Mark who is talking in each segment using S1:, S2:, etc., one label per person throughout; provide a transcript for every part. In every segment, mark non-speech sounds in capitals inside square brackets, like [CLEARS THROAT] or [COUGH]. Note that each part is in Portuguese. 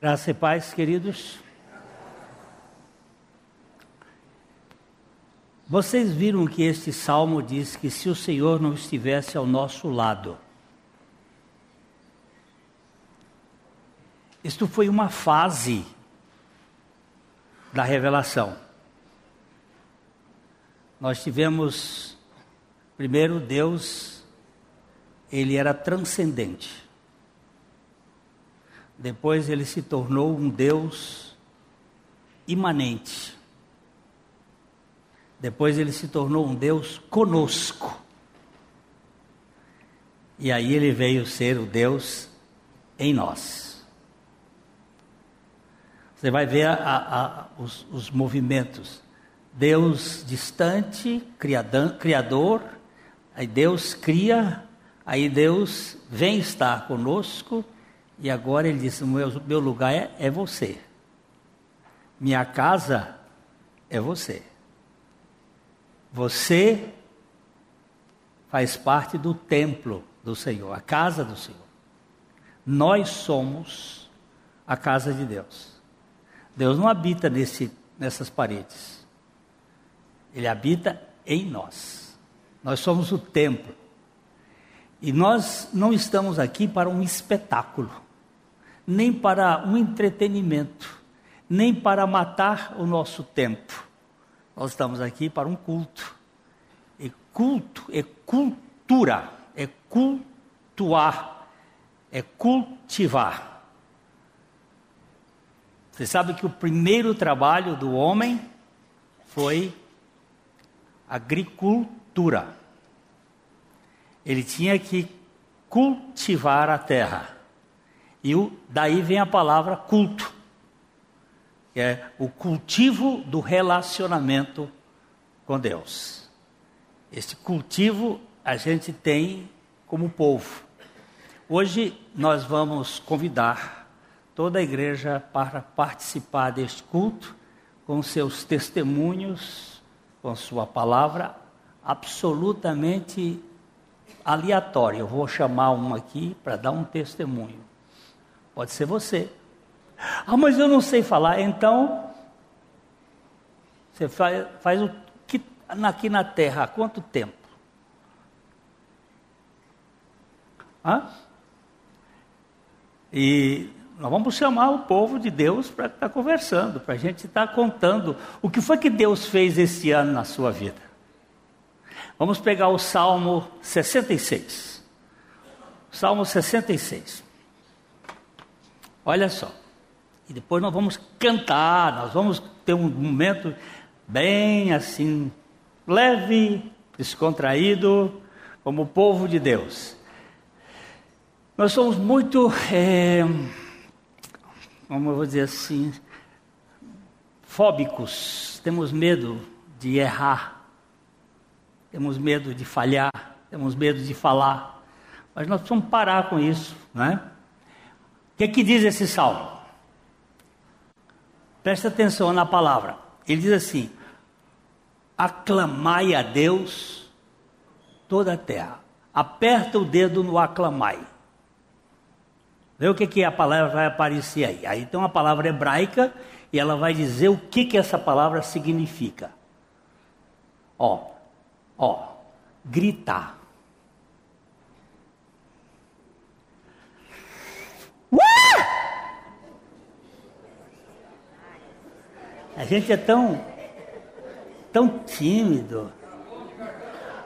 S1: Graça e paz, queridos. Vocês viram que este salmo diz que se o Senhor não estivesse ao nosso lado, isto foi uma fase da revelação. Nós tivemos, primeiro, Deus, ele era transcendente. Depois ele se tornou um Deus imanente. Depois ele se tornou um Deus conosco. E aí ele veio ser o Deus em nós. Você vai ver a, a, os, os, movimentos. Deus distante, criador, aí Deus cria, aí Deus vem estar conosco e agora ele disse: meu, meu lugar é, é você. Minha casa é você. Você faz parte do templo do Senhor, a casa do Senhor. Nós somos a casa de Deus. Deus não habita nesse, nessas paredes. Ele habita em nós. Nós somos o templo. E nós não estamos aqui para um espetáculo nem para um entretenimento, nem para matar o nosso tempo. Nós estamos aqui para um culto. E culto é cultura, é cultuar, é cultivar. Você sabe que o primeiro trabalho do homem foi agricultura. Ele tinha que cultivar a terra. E o, daí vem a palavra culto, é o cultivo do relacionamento com Deus. Esse cultivo a gente tem como povo. Hoje nós vamos convidar toda a igreja para participar deste culto com seus testemunhos, com sua palavra absolutamente aleatória. Eu vou chamar um aqui para dar um testemunho. Pode ser você. Ah, mas eu não sei falar. Então, você faz, faz o que aqui na terra há quanto tempo? Hã? E nós vamos chamar o povo de Deus para estar tá conversando, para a gente estar tá contando o que foi que Deus fez esse ano na sua vida. Vamos pegar o Salmo 66. Salmo 66. Olha só. E depois nós vamos cantar, nós vamos ter um momento bem assim, leve, descontraído, como o povo de Deus. Nós somos muito, é, como eu vou dizer assim, fóbicos, temos medo de errar, temos medo de falhar, temos medo de falar, mas nós precisamos parar com isso, não é? Que, que diz esse salmo? Presta atenção na palavra. Ele diz assim: aclamai a Deus toda a terra. Aperta o dedo no aclamai. Vê o que, que a palavra vai aparecer aí. Aí tem uma palavra hebraica e ela vai dizer o que, que essa palavra significa. Ó, ó, gritar. A gente é tão, tão tímido.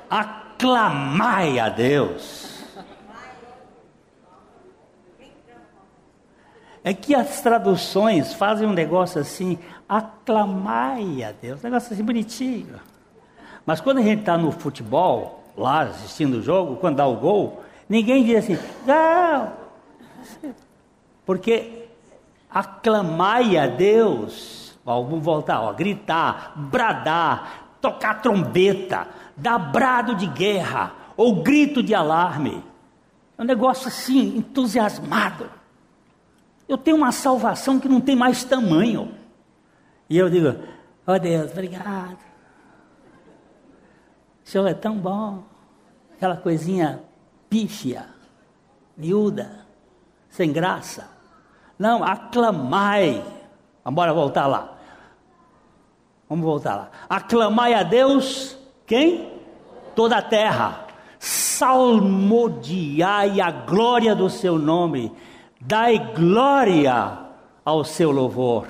S1: Aclamai a Deus. É que as traduções fazem um negócio assim, aclamai a Deus, um negócio assim bonitinho. Mas quando a gente está no futebol, lá assistindo o jogo, quando dá o gol, ninguém diz assim, não. Porque aclamai a Deus vamos voltar, ó, gritar, bradar, tocar trombeta, dar brado de guerra ou grito de alarme. É um negócio assim, entusiasmado. Eu tenho uma salvação que não tem mais tamanho. E eu digo, ó oh Deus, obrigado. O Senhor é tão bom. Aquela coisinha pífia, miúda, sem graça. Não, aclamai. Vamos voltar lá. Vamos voltar lá. Aclamai a Deus, quem? Toda a terra. Salmodiai a glória do seu nome. Dai glória ao seu louvor.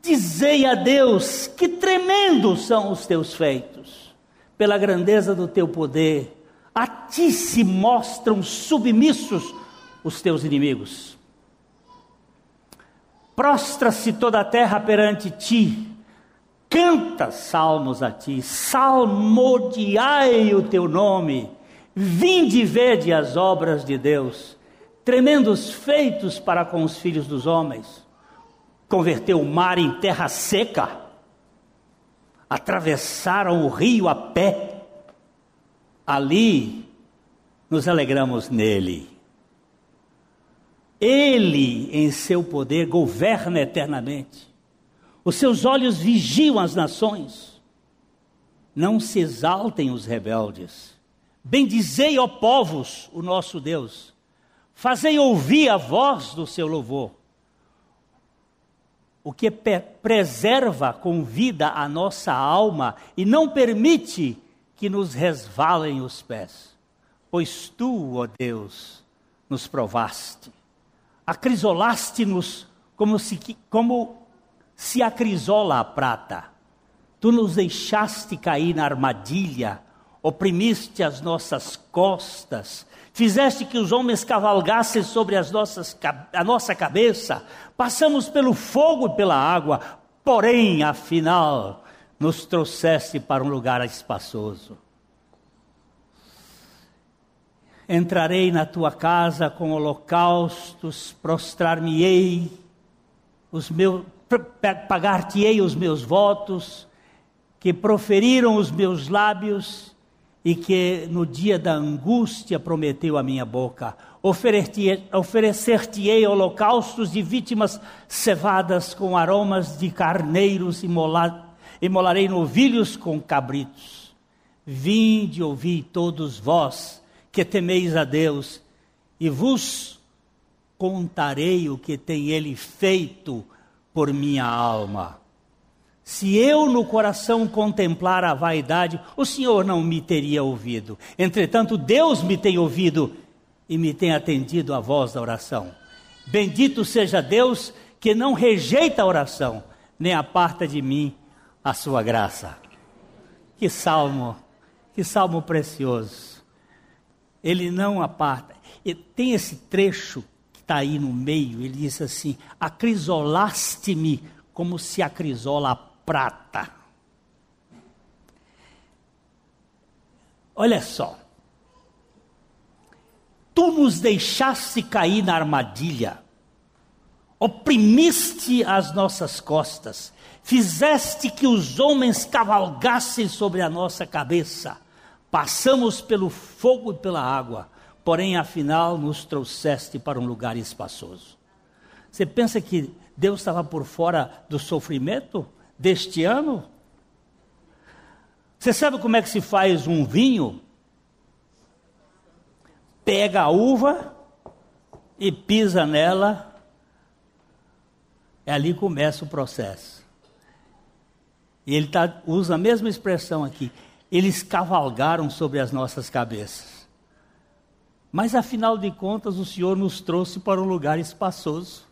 S1: Dizei a Deus que tremendos são os teus feitos, pela grandeza do teu poder. A ti se mostram submissos os teus inimigos. Prostra-se toda a terra perante ti, canta salmos a ti, salmodiai o teu nome, vinde e vede as obras de Deus, tremendos feitos para com os filhos dos homens. Converteu o mar em terra seca, atravessaram o rio a pé, ali nos alegramos nele. Ele, em seu poder, governa eternamente. Os seus olhos vigiam as nações. Não se exaltem os rebeldes. Bendizei, ó povos, o nosso Deus. Fazei ouvir a voz do seu louvor. O que preserva com vida a nossa alma e não permite que nos resvalem os pés. Pois tu, ó Deus, nos provaste acrisolaste-nos como se, como se acrisola a prata. Tu nos deixaste cair na armadilha, oprimiste as nossas costas, fizeste que os homens cavalgassem sobre as nossas, a nossa cabeça, passamos pelo fogo e pela água, porém, afinal, nos trouxeste para um lugar espaçoso. Entrarei na tua casa com holocaustos, prostrar-me-ei, os pagar-te-ei os meus votos, que proferiram os meus lábios e que no dia da angústia prometeu a minha boca. Oferecer-te-ei holocaustos de vítimas cevadas com aromas de carneiros, imolarei novilhos com cabritos. Vinde, ouvi todos vós que temeis a Deus, e vos contarei o que tem Ele feito por minha alma. Se eu no coração contemplar a vaidade, o Senhor não me teria ouvido. Entretanto, Deus me tem ouvido e me tem atendido à voz da oração. Bendito seja Deus que não rejeita a oração, nem aparta de mim a sua graça. Que salmo, que salmo precioso ele não aparta. E tem esse trecho que está aí no meio, ele diz assim: Acrisolaste-me como se acrisola a prata. Olha só. Tu nos deixaste cair na armadilha, oprimiste as nossas costas, fizeste que os homens cavalgassem sobre a nossa cabeça Passamos pelo fogo e pela água, porém afinal nos trouxeste para um lugar espaçoso. Você pensa que Deus estava por fora do sofrimento deste ano? Você sabe como é que se faz um vinho? Pega a uva e pisa nela, e ali começa o processo. E ele tá, usa a mesma expressão aqui eles cavalgaram sobre as nossas cabeças. Mas afinal de contas, o Senhor nos trouxe para um lugar espaçoso.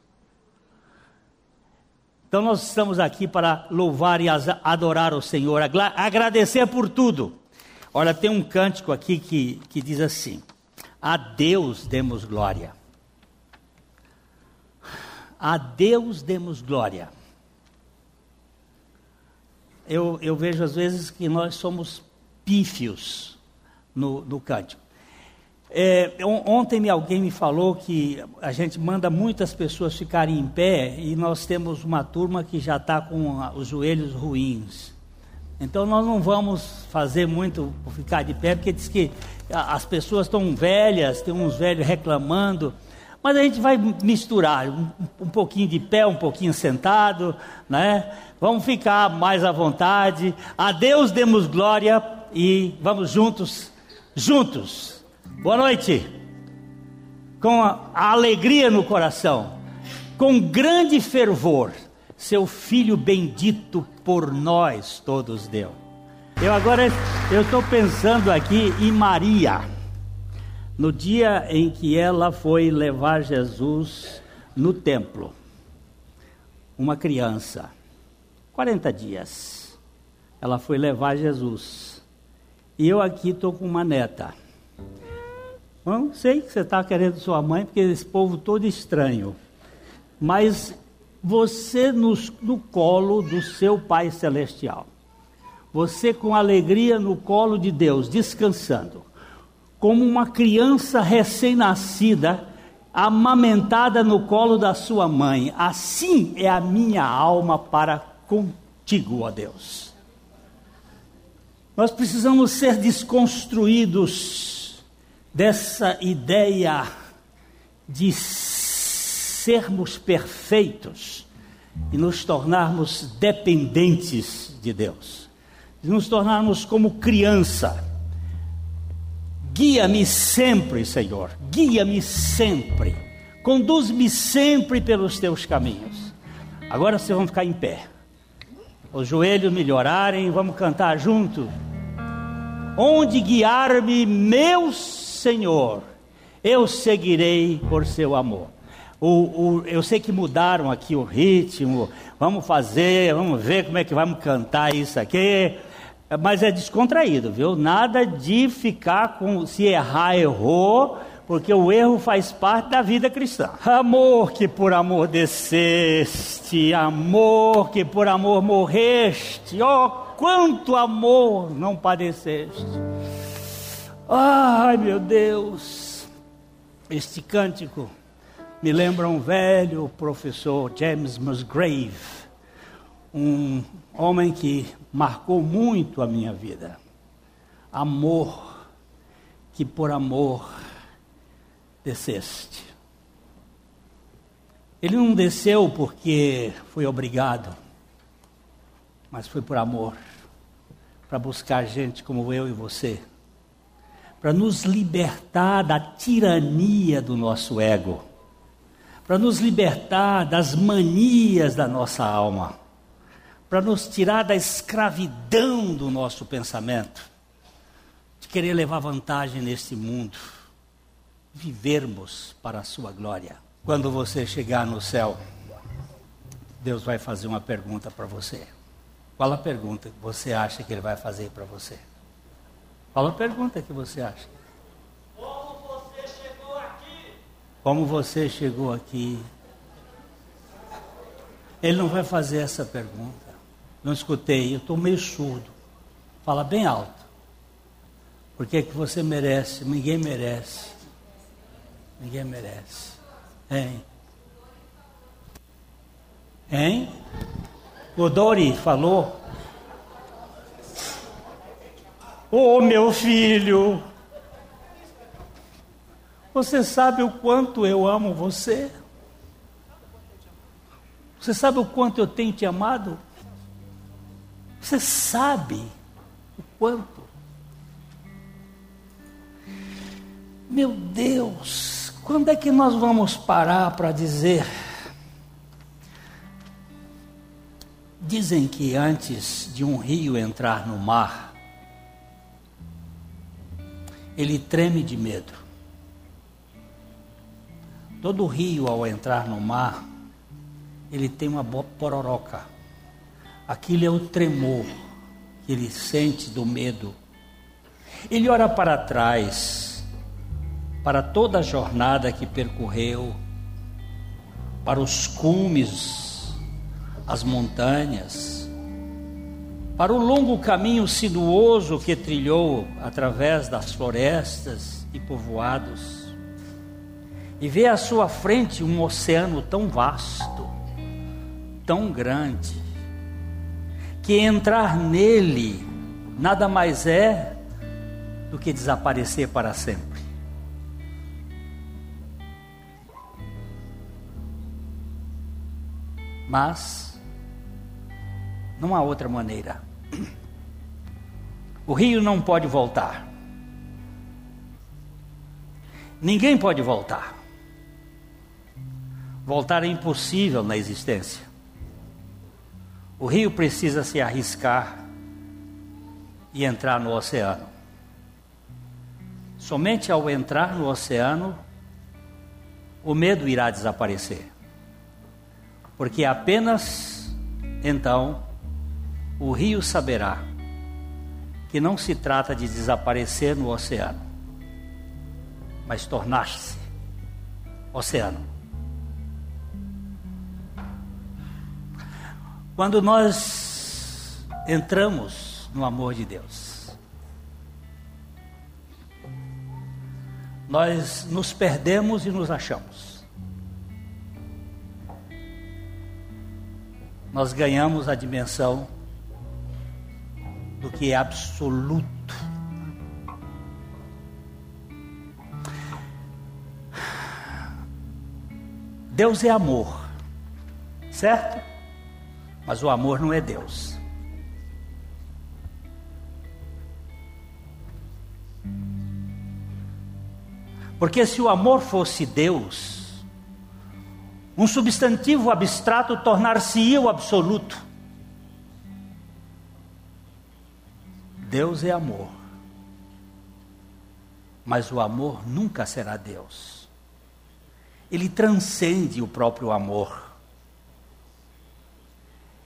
S1: Então nós estamos aqui para louvar e adorar o Senhor, agradecer por tudo. Olha, tem um cântico aqui que, que diz assim: A Deus demos glória. A Deus demos glória. Eu, eu vejo às vezes que nós somos pífios no, no cântico. É, ontem alguém me falou que a gente manda muitas pessoas ficarem em pé e nós temos uma turma que já está com os joelhos ruins. Então nós não vamos fazer muito ficar de pé, porque diz que as pessoas estão velhas, tem uns velhos reclamando. Mas a gente vai misturar um, um pouquinho de pé, um pouquinho sentado, né? Vamos ficar mais à vontade. A Deus demos glória e vamos juntos, juntos. Boa noite. com a, alegria no coração, com grande fervor, seu filho bendito por nós todos deu. Eu agora eu estou pensando aqui em Maria, no dia em que ela foi levar Jesus no templo, uma criança, 40 dias, ela foi levar Jesus. E eu aqui estou com uma neta. Bom, sei que você está querendo sua mãe, porque esse povo todo estranho. Mas você nos, no colo do seu Pai Celestial. Você com alegria no colo de Deus, descansando. Como uma criança recém-nascida, amamentada no colo da sua mãe. Assim é a minha alma para contigo, ó Deus. Nós precisamos ser desconstruídos dessa ideia de sermos perfeitos e nos tornarmos dependentes de Deus, de nos tornarmos como criança. Guia-me sempre, Senhor, guia-me sempre, conduz-me sempre pelos teus caminhos. Agora vocês vão ficar em pé, os joelhos melhorarem, vamos cantar junto onde guiar-me, meu Senhor, eu seguirei por seu amor. O, o, eu sei que mudaram aqui o ritmo, vamos fazer, vamos ver como é que vamos cantar isso aqui, mas é descontraído, viu? Nada de ficar com, se errar, errou, porque o erro faz parte da vida cristã. Amor que por amor desceste, amor que por amor morreste, ó oh, quanto amor não padeceste. Ai meu Deus, este cântico me lembra um velho professor, James Musgrave, um homem que marcou muito a minha vida. Amor, que por amor desceste. Ele não desceu porque foi obrigado mas foi por amor para buscar gente como eu e você, para nos libertar da tirania do nosso ego, para nos libertar das manias da nossa alma, para nos tirar da escravidão do nosso pensamento, de querer levar vantagem neste mundo, vivermos para a sua glória. Quando você chegar no céu, Deus vai fazer uma pergunta para você. Qual a pergunta que você acha que ele vai fazer para você? Qual a pergunta que você acha? Como você chegou aqui? Como você chegou aqui? Ele não vai fazer essa pergunta. Não escutei, eu estou meio surdo. Fala bem alto. Porque é que você merece? Ninguém merece. Ninguém merece. Hein? Hein? O Dori falou: Oh, meu filho, você sabe o quanto eu amo você? Você sabe o quanto eu tenho te amado? Você sabe o quanto? Meu Deus, quando é que nós vamos parar para dizer Dizem que antes de um rio entrar no mar, ele treme de medo. Todo rio, ao entrar no mar, ele tem uma pororoca. Aquilo é o tremor que ele sente do medo. Ele olha para trás, para toda a jornada que percorreu, para os cumes as montanhas, para o longo caminho sinuoso que trilhou através das florestas e povoados, e vê à sua frente um oceano tão vasto, tão grande, que entrar nele nada mais é do que desaparecer para sempre. Mas não há outra maneira. O rio não pode voltar. Ninguém pode voltar. voltar é impossível na existência. O rio precisa se arriscar e entrar no oceano. Somente ao entrar no oceano, o medo irá desaparecer. Porque apenas então o rio saberá que não se trata de desaparecer no oceano, mas tornar-se oceano. Quando nós entramos no amor de Deus, nós nos perdemos e nos achamos. Nós ganhamos a dimensão do que é absoluto. Deus é amor, certo? Mas o amor não é Deus. Porque se o amor fosse Deus, um substantivo abstrato tornar-se-ia o absoluto. Deus é amor. Mas o amor nunca será Deus. Ele transcende o próprio amor.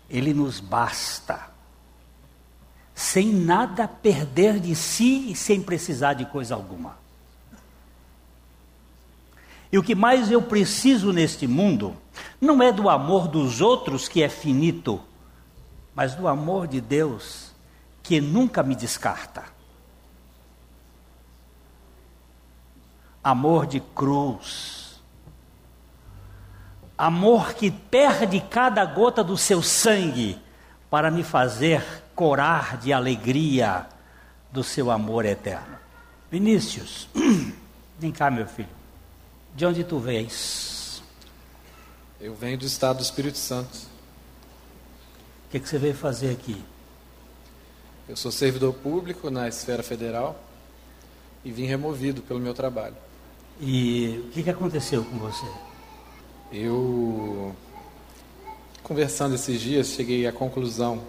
S1: Ele nos basta. Sem nada perder de si e sem precisar de coisa alguma. E o que mais eu preciso neste mundo não é do amor dos outros que é finito, mas do amor de Deus que nunca me descarta. Amor de cruz. Amor que perde cada gota do seu sangue para me fazer corar de alegria do seu amor eterno. Vinícius, [CLEARS THROAT] vem cá, meu filho. De onde tu vens?
S2: Eu venho do estado do Espírito Santo.
S1: O que, que você veio fazer aqui?
S2: Eu sou servidor público na esfera federal e vim removido pelo meu trabalho.
S1: E o que, que aconteceu com você?
S2: Eu, conversando esses dias, cheguei à conclusão,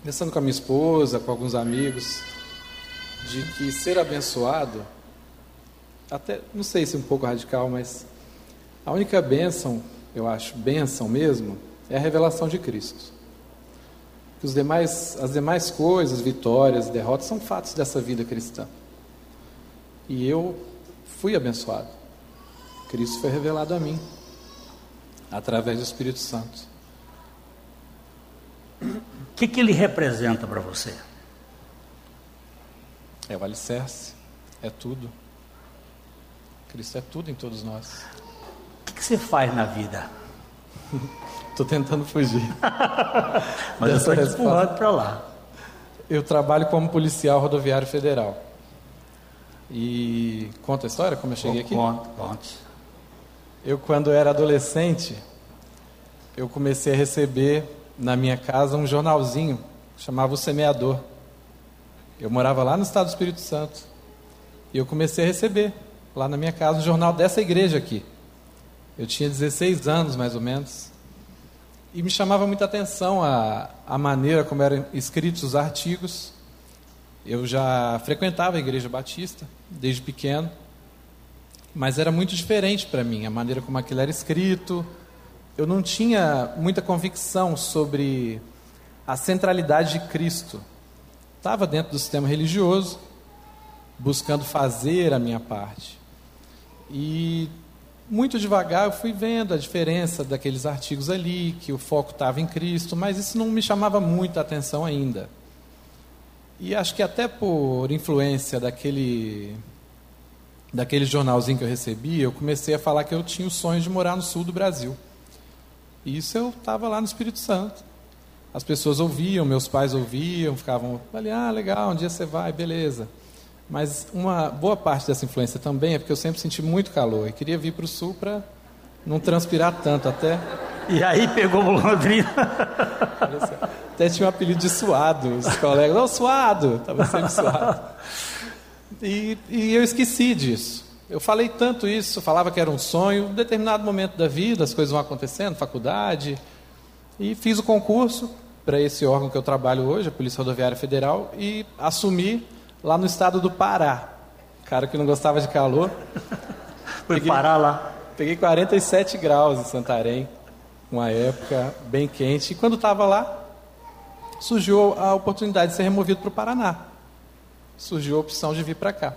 S2: conversando com a minha esposa, com alguns amigos, de que ser abençoado, até, não sei se é um pouco radical, mas a única bênção, eu acho, bênção mesmo, é a revelação de Cristo que os demais, as demais coisas, vitórias, derrotas, são fatos dessa vida cristã. E eu fui abençoado. Cristo foi revelado a mim, através do Espírito Santo.
S1: O que, que ele representa para você?
S2: É o alicerce, é tudo. Cristo é tudo em todos nós.
S1: O que, que você faz na vida? [LAUGHS]
S2: Estou tentando fugir. [LAUGHS]
S1: Mas eu estou empurrando para lá.
S2: Eu trabalho como policial rodoviário federal. E conta a história como eu cheguei aqui?
S1: Conte, conte.
S2: Eu, quando era adolescente, eu comecei a receber na minha casa um jornalzinho que chamava O Semeador. Eu morava lá no estado do Espírito Santo. E eu comecei a receber lá na minha casa um jornal dessa igreja aqui. Eu tinha 16 anos, mais ou menos. E me chamava muita atenção a, a maneira como eram escritos os artigos. Eu já frequentava a Igreja Batista desde pequeno, mas era muito diferente para mim a maneira como aquilo era escrito. Eu não tinha muita convicção sobre a centralidade de Cristo. Estava dentro do sistema religioso, buscando fazer a minha parte. E muito devagar eu fui vendo a diferença daqueles artigos ali, que o foco estava em Cristo, mas isso não me chamava muita atenção ainda. E acho que até por influência daquele daquele jornalzinho que eu recebi, eu comecei a falar que eu tinha o sonho de morar no sul do Brasil. E isso eu estava lá no Espírito Santo. As pessoas ouviam, meus pais ouviam, ficavam, falei, ah, legal, um dia você vai, beleza. Mas uma boa parte dessa influência também é porque eu sempre senti muito calor e queria vir para o sul para não transpirar tanto até.
S1: E aí pegou o Londrina.
S2: Até tinha um apelido de suado, os colegas, não, suado, estava sempre suado. E, e eu esqueci disso. Eu falei tanto isso, falava que era um sonho. Em determinado momento da vida, as coisas vão acontecendo, faculdade, e fiz o concurso para esse órgão que eu trabalho hoje, a Polícia Rodoviária Federal, e assumi lá no estado do Pará. Cara que não gostava de calor.
S1: Foi peguei, parar lá.
S2: Peguei 47 graus em Santarém, uma época bem quente. E quando estava lá, surgiu a oportunidade de ser removido para o Paraná. Surgiu a opção de vir para cá.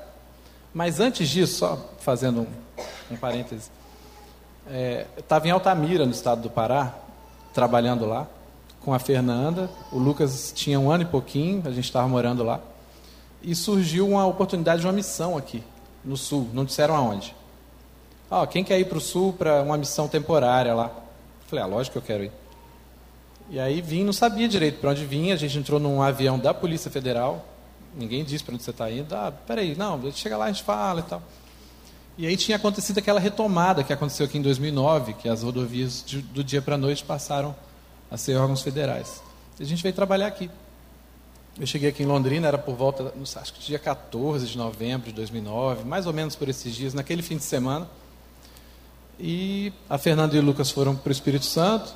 S2: Mas antes disso, só fazendo um, um parêntese, é, estava em Altamira, no estado do Pará, trabalhando lá com a Fernanda. O Lucas tinha um ano e pouquinho, a gente estava morando lá. E surgiu uma oportunidade de uma missão aqui, no sul, não disseram aonde. Ah, quem quer ir para o sul para uma missão temporária lá? Falei, ah, lógico que eu quero ir. E aí vim, não sabia direito para onde vinha, a gente entrou num avião da Polícia Federal, ninguém disse para onde você está indo. Ah, peraí, não, chega lá a gente fala e tal. E aí tinha acontecido aquela retomada que aconteceu aqui em 2009, que as rodovias de, do dia para a noite passaram a ser órgãos federais. A gente veio trabalhar aqui. Eu cheguei aqui em Londrina, era por volta, acho que dia 14 de novembro de 2009, mais ou menos por esses dias, naquele fim de semana. E a Fernanda e o Lucas foram para o Espírito Santo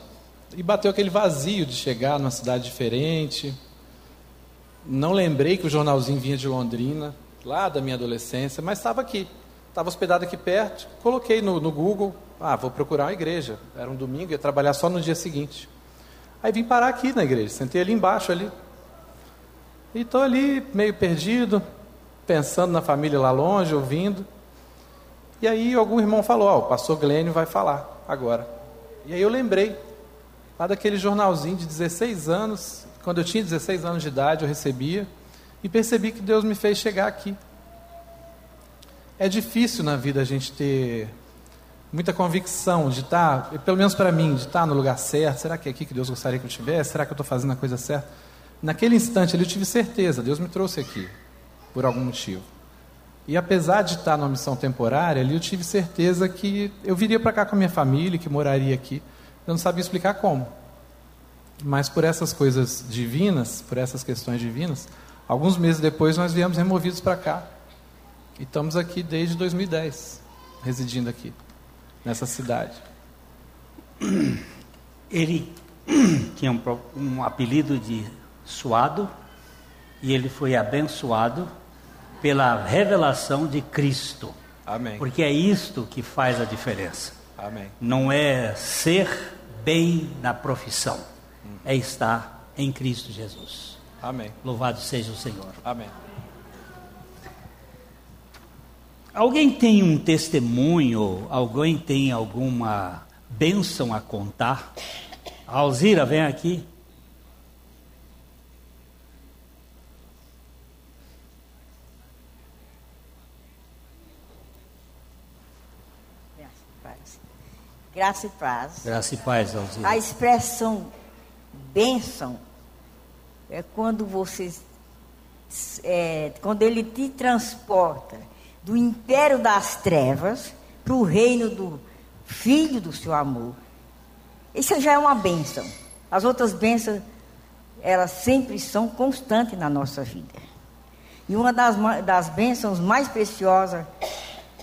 S2: e bateu aquele vazio de chegar numa cidade diferente. Não lembrei que o jornalzinho vinha de Londrina, lá da minha adolescência, mas estava aqui. Estava hospedado aqui perto. Coloquei no, no Google, ah, vou procurar uma igreja. Era um domingo, ia trabalhar só no dia seguinte. Aí vim parar aqui na igreja, sentei ali embaixo ali. E estou ali meio perdido, pensando na família lá longe, ouvindo. E aí algum irmão falou, ó, oh, o pastor Glênio vai falar agora. E aí eu lembrei, lá daquele jornalzinho de 16 anos, quando eu tinha 16 anos de idade, eu recebia, e percebi que Deus me fez chegar aqui. É difícil na vida a gente ter muita convicção de estar, tá, pelo menos para mim, de estar tá no lugar certo. Será que é aqui que Deus gostaria que eu estivesse? Será que eu estou fazendo a coisa certa? Naquele instante ali eu tive certeza, Deus me trouxe aqui, por algum motivo. E apesar de estar numa missão temporária, ali eu tive certeza que eu viria para cá com a minha família, que moraria aqui. Eu não sabia explicar como. Mas por essas coisas divinas, por essas questões divinas, alguns meses depois nós viemos removidos para cá. E estamos aqui desde 2010, residindo aqui nessa cidade.
S1: Ele tinha um, um apelido de Suado e ele foi abençoado pela revelação de Cristo.
S2: Amém.
S1: Porque é isto que faz a diferença.
S2: Amém.
S1: Não é ser bem na profissão, hum. é estar em Cristo Jesus.
S2: Amém.
S1: Louvado seja o Senhor.
S2: Amém.
S1: Alguém tem um testemunho? Alguém tem alguma bênção a contar? Alzira, vem aqui.
S3: Graça e paz.
S1: Graça e paz, Alzira.
S3: A expressão bênção é quando você, é, quando ele te transporta do império das trevas para o reino do Filho do seu amor. Isso já é uma bênção. As outras bênçãos, elas sempre são constantes na nossa vida. E uma das, das bênçãos mais preciosas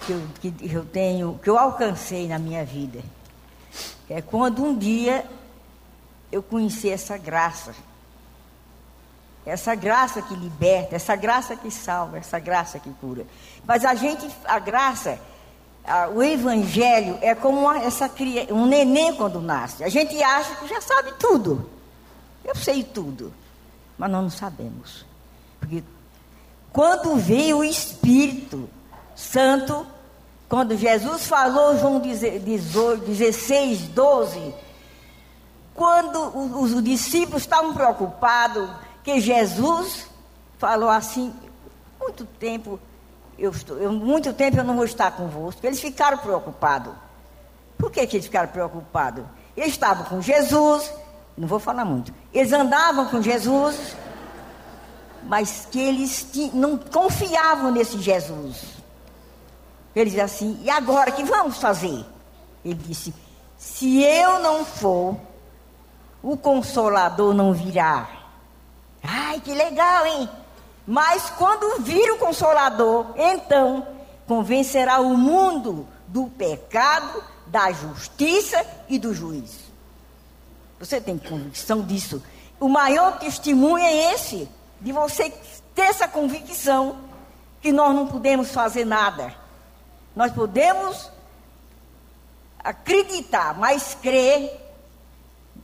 S3: que eu, que eu tenho, que eu alcancei na minha vida, é quando um dia eu conheci essa graça essa graça que liberta, essa graça que salva, essa graça que cura. Mas a gente, a graça, a, o evangelho é como uma, essa um neném quando nasce. A gente acha que já sabe tudo. Eu sei tudo, mas nós não sabemos. Porque quando veio o Espírito Santo, quando Jesus falou, João 16, 12, quando os, os discípulos estavam preocupados, que Jesus falou assim, muito tempo eu estou, eu, muito tempo eu não vou estar convosco. Eles ficaram preocupados. Por que, que eles ficaram preocupados? Eles estavam com Jesus, não vou falar muito. Eles andavam com Jesus, mas que eles não confiavam nesse Jesus. Eles diziam assim, e agora que vamos fazer? Ele disse, se eu não for, o consolador não virá. Ai, que legal, hein? Mas quando vira o consolador, então convencerá o mundo do pecado, da justiça e do juízo. Você tem convicção disso? O maior testemunho é esse, de você ter essa convicção que nós não podemos fazer nada. Nós podemos acreditar, mas crer.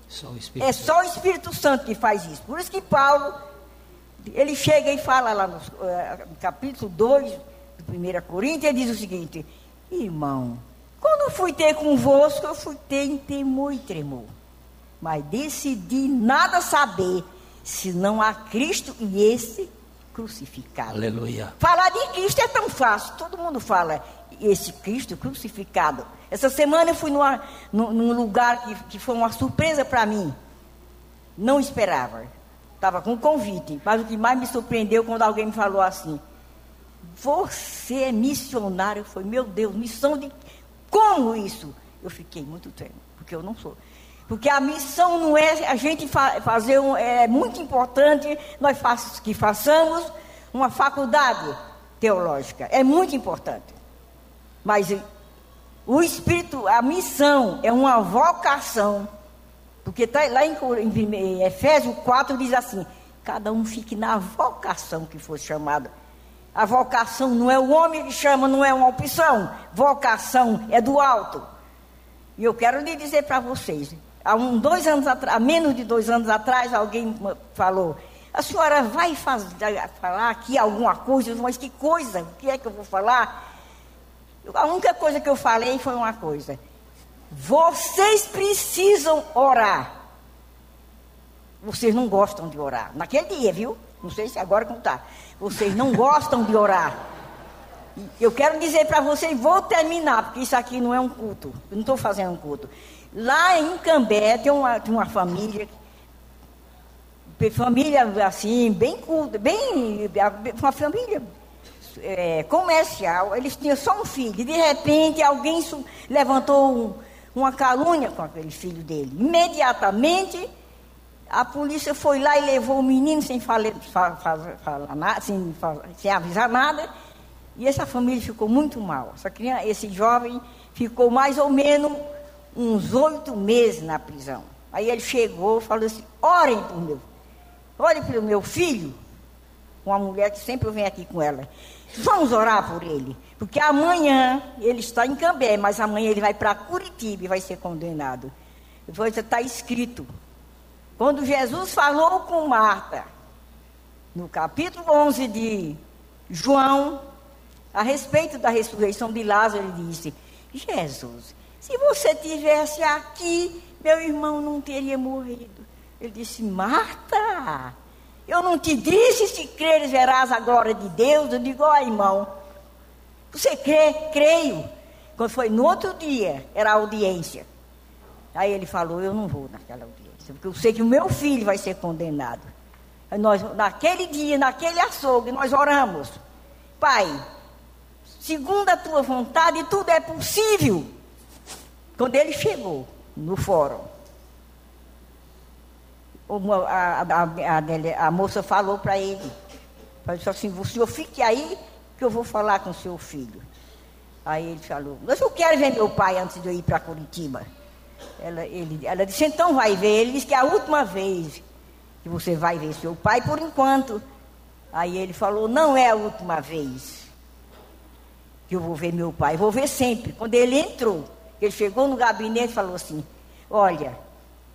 S3: Só é só o Espírito Santo que faz isso. Por isso que Paulo, ele chega e fala lá no, uh, no capítulo 2 do 1 Coríntios, ele diz o seguinte: Irmão, quando fui ter convosco, eu fui ter em temor e tremor. Mas decidi nada saber, senão a Cristo e esse crucificado.
S1: Aleluia.
S3: Falar de Cristo é tão fácil, todo mundo fala esse Cristo crucificado. Essa semana eu fui numa, num, lugar que, que foi uma surpresa para mim. Não esperava. Estava com convite. Mas o que mais me surpreendeu quando alguém me falou assim: Você é missionário? Foi, meu Deus, missão de. Como isso? Eu fiquei muito tremendo, porque eu não sou. Porque a missão não é a gente fa fazer um, é muito importante nós fa que façamos uma faculdade teológica. É muito importante. Mas o Espírito, a missão é uma vocação. Porque tá lá em, em Efésios 4 diz assim: cada um fique na vocação que for chamada. A vocação não é o homem que chama, não é uma opção. Vocação é do alto. E eu quero lhe dizer para vocês: há um, dois anos há menos de dois anos atrás, alguém falou: a senhora vai falar aqui alguma coisa? Mas que coisa? O que é que eu vou falar? A única coisa que eu falei foi uma coisa. Vocês precisam orar. Vocês não gostam de orar. Naquele dia, viu? Não sei se agora como está. Vocês não [LAUGHS] gostam de orar. Eu quero dizer para vocês, vou terminar, porque isso aqui não é um culto. Eu não estou fazendo um culto. Lá em Cambé tem uma, tem uma família, família assim, bem culta, bem, uma família é, comercial, eles tinham só um filho. De repente alguém levantou um, uma calúnia com aquele filho dele. Imediatamente a polícia foi lá e levou o menino sem, falar, falar sem, sem, avisar nada. E essa família ficou muito mal. Essa criança, esse jovem ficou mais ou menos uns oito meses na prisão. Aí ele chegou e falou assim: orem por meu, orem pelo meu filho. Uma mulher que sempre vem aqui com ela. Vamos orar por ele. Porque amanhã ele está em Cambé, mas amanhã ele vai para Curitiba e vai ser condenado. Depois está escrito. Quando Jesus falou com Marta, no capítulo 11 de João, a respeito da ressurreição de Lázaro, ele disse: Jesus, se você tivesse aqui, meu irmão não teria morrido. Ele disse: Marta, eu não te disse se creres verás a glória de Deus? Eu digo, ó oh, irmão, você crê? Creio. Quando foi no outro dia, era audiência. Aí ele falou, eu não vou naquela audiência, porque eu sei que o meu filho vai ser condenado. Nós, naquele dia, naquele açougue, nós oramos. Pai, segundo a tua vontade, tudo é possível. Quando ele chegou no fórum, a, a, a, moça falou para ele, falou assim, o senhor fique aí que eu vou falar com o seu filho. Aí ele falou, mas eu quero ver meu pai antes de eu ir para Curitiba. Ela, ele, ela disse, então vai ver. Ele disse que é a última vez que você vai ver seu pai por enquanto. Aí ele falou, não é a última vez que eu vou ver meu pai, vou ver sempre. Quando ele entrou, ele chegou no gabinete e falou assim, olha,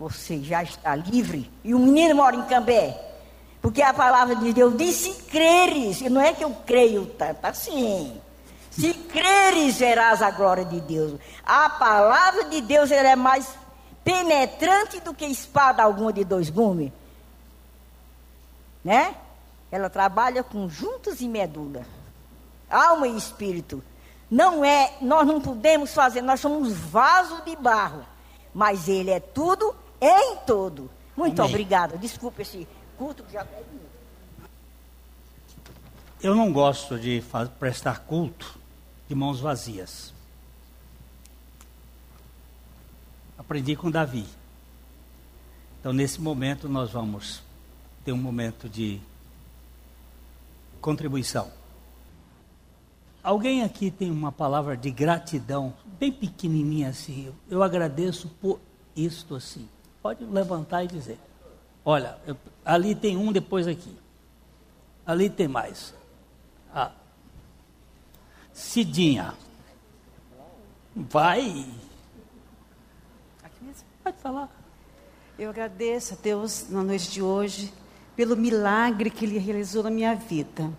S3: você já está livre. E o menino mora em Cambé. Porque a palavra de Deus diz: se creres, e não é que eu creio tanto assim. Se creres, verás a glória de Deus. A palavra de Deus ela é mais penetrante do que espada alguma de dois gumes. Né? Ela trabalha com juntas e medula. Alma e espírito. Não é, nós não podemos fazer, nós somos vaso de barro. Mas ele é tudo em todo. Muito Amém. obrigada. Desculpe esse culto que já terminou.
S1: Eu não gosto de prestar culto de mãos vazias. Aprendi com Davi. Então, nesse momento, nós vamos ter um momento de contribuição. Alguém aqui tem uma palavra de gratidão, bem pequenininha assim. Eu agradeço por isto assim. Pode levantar e dizer. Olha, eu, ali tem um, depois aqui. Ali tem mais. Ah. Cidinha. Vai. Pode falar.
S4: Eu agradeço a Deus na noite de hoje pelo milagre que Ele realizou na minha vida.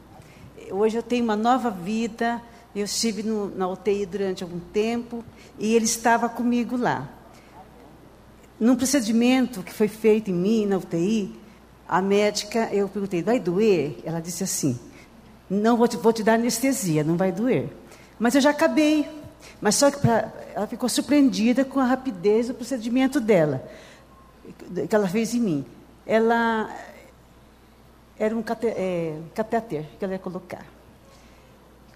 S4: Hoje eu tenho uma nova vida. Eu estive no, na UTI durante algum tempo e Ele estava comigo lá. Num procedimento que foi feito em mim, na UTI, a médica, eu perguntei, vai doer? Ela disse assim, não vou te, vou te dar anestesia, não vai doer. Mas eu já acabei. Mas só que pra, ela ficou surpreendida com a rapidez do procedimento dela, que ela fez em mim. Ela era um cate, é, catéter que ela ia colocar.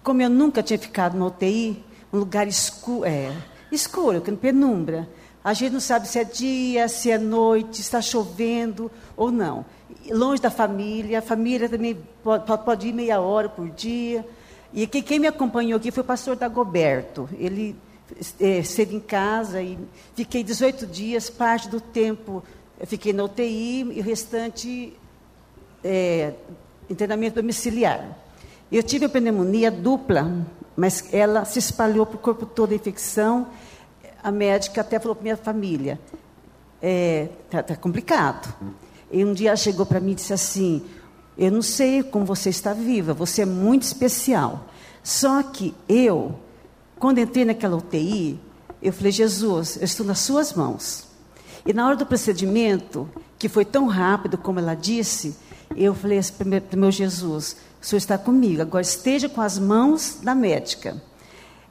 S4: Como eu nunca tinha ficado na UTI, um lugar escuro, é, escuro, penumbra, a gente não sabe se é dia, se é noite, está chovendo ou não. Longe da família, a família também pode, pode ir meia hora por dia. E quem, me acompanhou aqui foi o pastor Dagoberto. Ele é, esteve em casa e fiquei 18 dias, parte do tempo fiquei na UTI e o restante é, internamento domiciliar. Eu tive a pneumonia dupla, mas ela se espalhou para o corpo todo a infecção. A médica até falou para minha família: é, tá, tá complicado. E um dia ela chegou para mim e disse assim: Eu não sei como você está viva, você é muito especial. Só que eu, quando entrei naquela UTI, eu falei: Jesus, eu estou nas suas mãos. E na hora do procedimento, que foi tão rápido como ela disse, eu falei assim para meu Jesus: o senhor está comigo, agora esteja com as mãos da médica.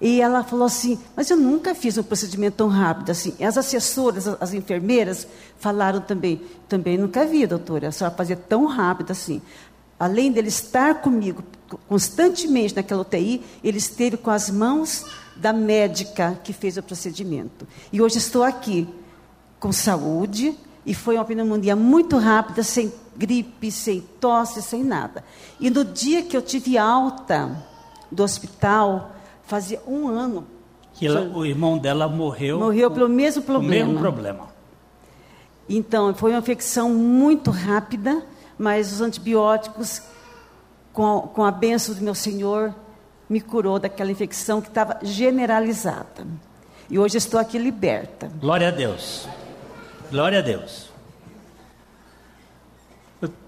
S4: E ela falou assim: Mas eu nunca fiz um procedimento tão rápido assim. E as assessoras, as, as enfermeiras, falaram também: Também nunca vi, doutora, a senhora fazia tão rápido assim. Além dele estar comigo constantemente naquela UTI, ele esteve com as mãos da médica que fez o procedimento. E hoje estou aqui, com saúde, e foi uma pneumonia muito rápida, sem gripe, sem tosse, sem nada. E no dia que eu tive alta do hospital, fazia um ano.
S1: Que ela, o irmão dela morreu.
S4: Morreu pelo mesmo problema.
S1: O mesmo problema.
S4: Então, foi uma infecção muito rápida, mas os antibióticos, com a, com a benção do meu Senhor, me curou daquela infecção que estava generalizada. E hoje estou aqui liberta.
S1: Glória a Deus. Glória a Deus.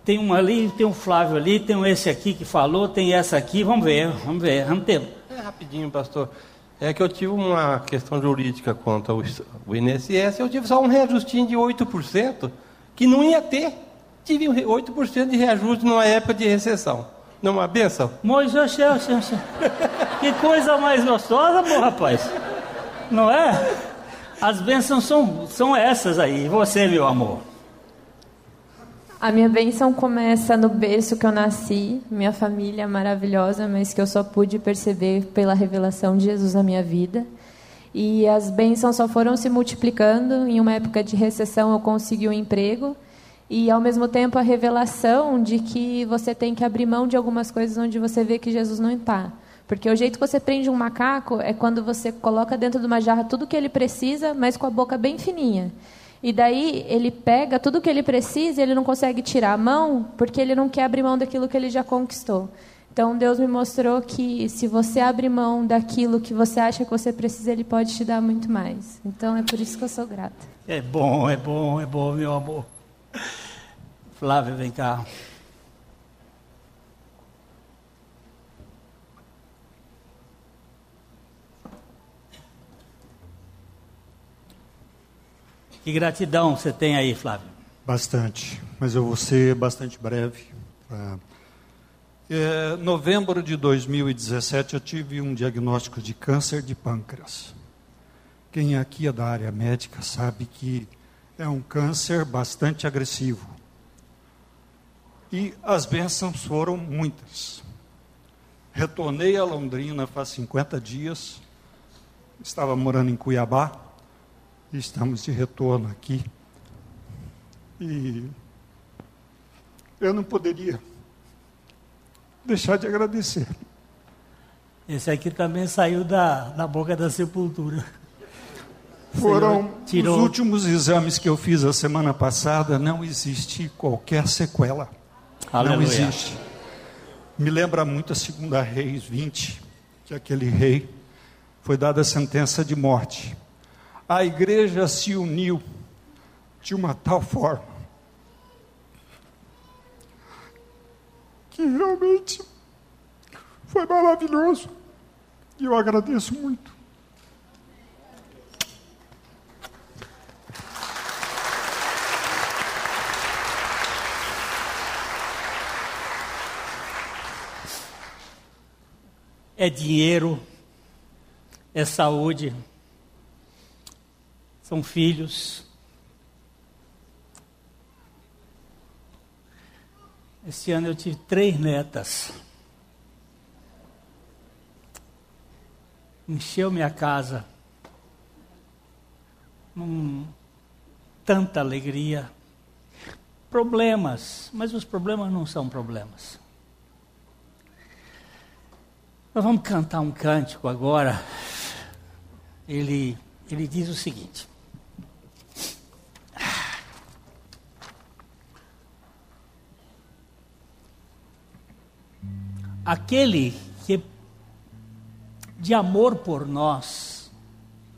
S1: Tem um ali, tem um Flávio ali, tem um esse aqui que falou, tem essa aqui. Vamos ver, vamos ver, vamos ter.
S5: É rapidinho, pastor. É que eu tive uma questão jurídica contra o, INSS, eu tive só um reajustinho de 8%, que não ia ter. Tive 8% de reajuste numa época de recessão. Não é uma benção?
S1: Moisés, que coisa mais gostosa, meu rapaz. Não é? As bênçãos são, são essas aí. Você, meu amor?
S6: A minha bênção começa no berço que eu nasci, minha família maravilhosa, mas que eu só pude perceber pela revelação de Jesus na minha vida. E as bênçãos só foram se multiplicando. Em uma época de recessão, eu consegui um emprego. E, ao mesmo tempo, a revelação de que você tem que abrir mão de algumas coisas onde você vê que Jesus não está. Porque o jeito que você prende um macaco é quando você coloca dentro de uma jarra tudo que ele precisa, mas com a boca bem fininha. E daí ele pega tudo que ele precisa ele não consegue tirar a mão porque ele não quer abrir mão daquilo que ele já conquistou. Então Deus me mostrou que se você abre mão daquilo que você acha que você precisa, Ele pode te dar muito mais. Então é por isso que eu sou grata.
S1: É bom, é bom, é bom, meu amor. Flávia, vem cá. Que gratidão você tem aí, Flávio?
S7: Bastante, mas eu vou ser bastante breve. É, novembro de 2017 eu tive um diagnóstico de câncer de pâncreas. Quem aqui é da área médica sabe que é um câncer bastante agressivo. E as bênçãos foram muitas. Retornei a Londrina faz 50 dias, estava morando em Cuiabá, Estamos de retorno aqui. E eu não poderia deixar de agradecer
S1: Esse aqui também saiu da, da boca da sepultura.
S7: Foram
S1: tirou-
S7: os últimos exames que eu fiz a semana passada, não existe qualquer sequela. Não
S1: Aleluia.
S7: existe. Me lembra muito a segunda Reis 20, que aquele rei foi dada a sentença de morte. A igreja se uniu de uma tal forma que realmente foi maravilhoso. E eu agradeço muito.
S1: É dinheiro, é saúde, são filhos. Esse ano eu tive três netas. Encheu minha casa. Tanta alegria. Problemas, mas os problemas não são problemas. Nós vamos cantar um cântico agora. Ele, ele diz o seguinte: Aquele que de amor por nós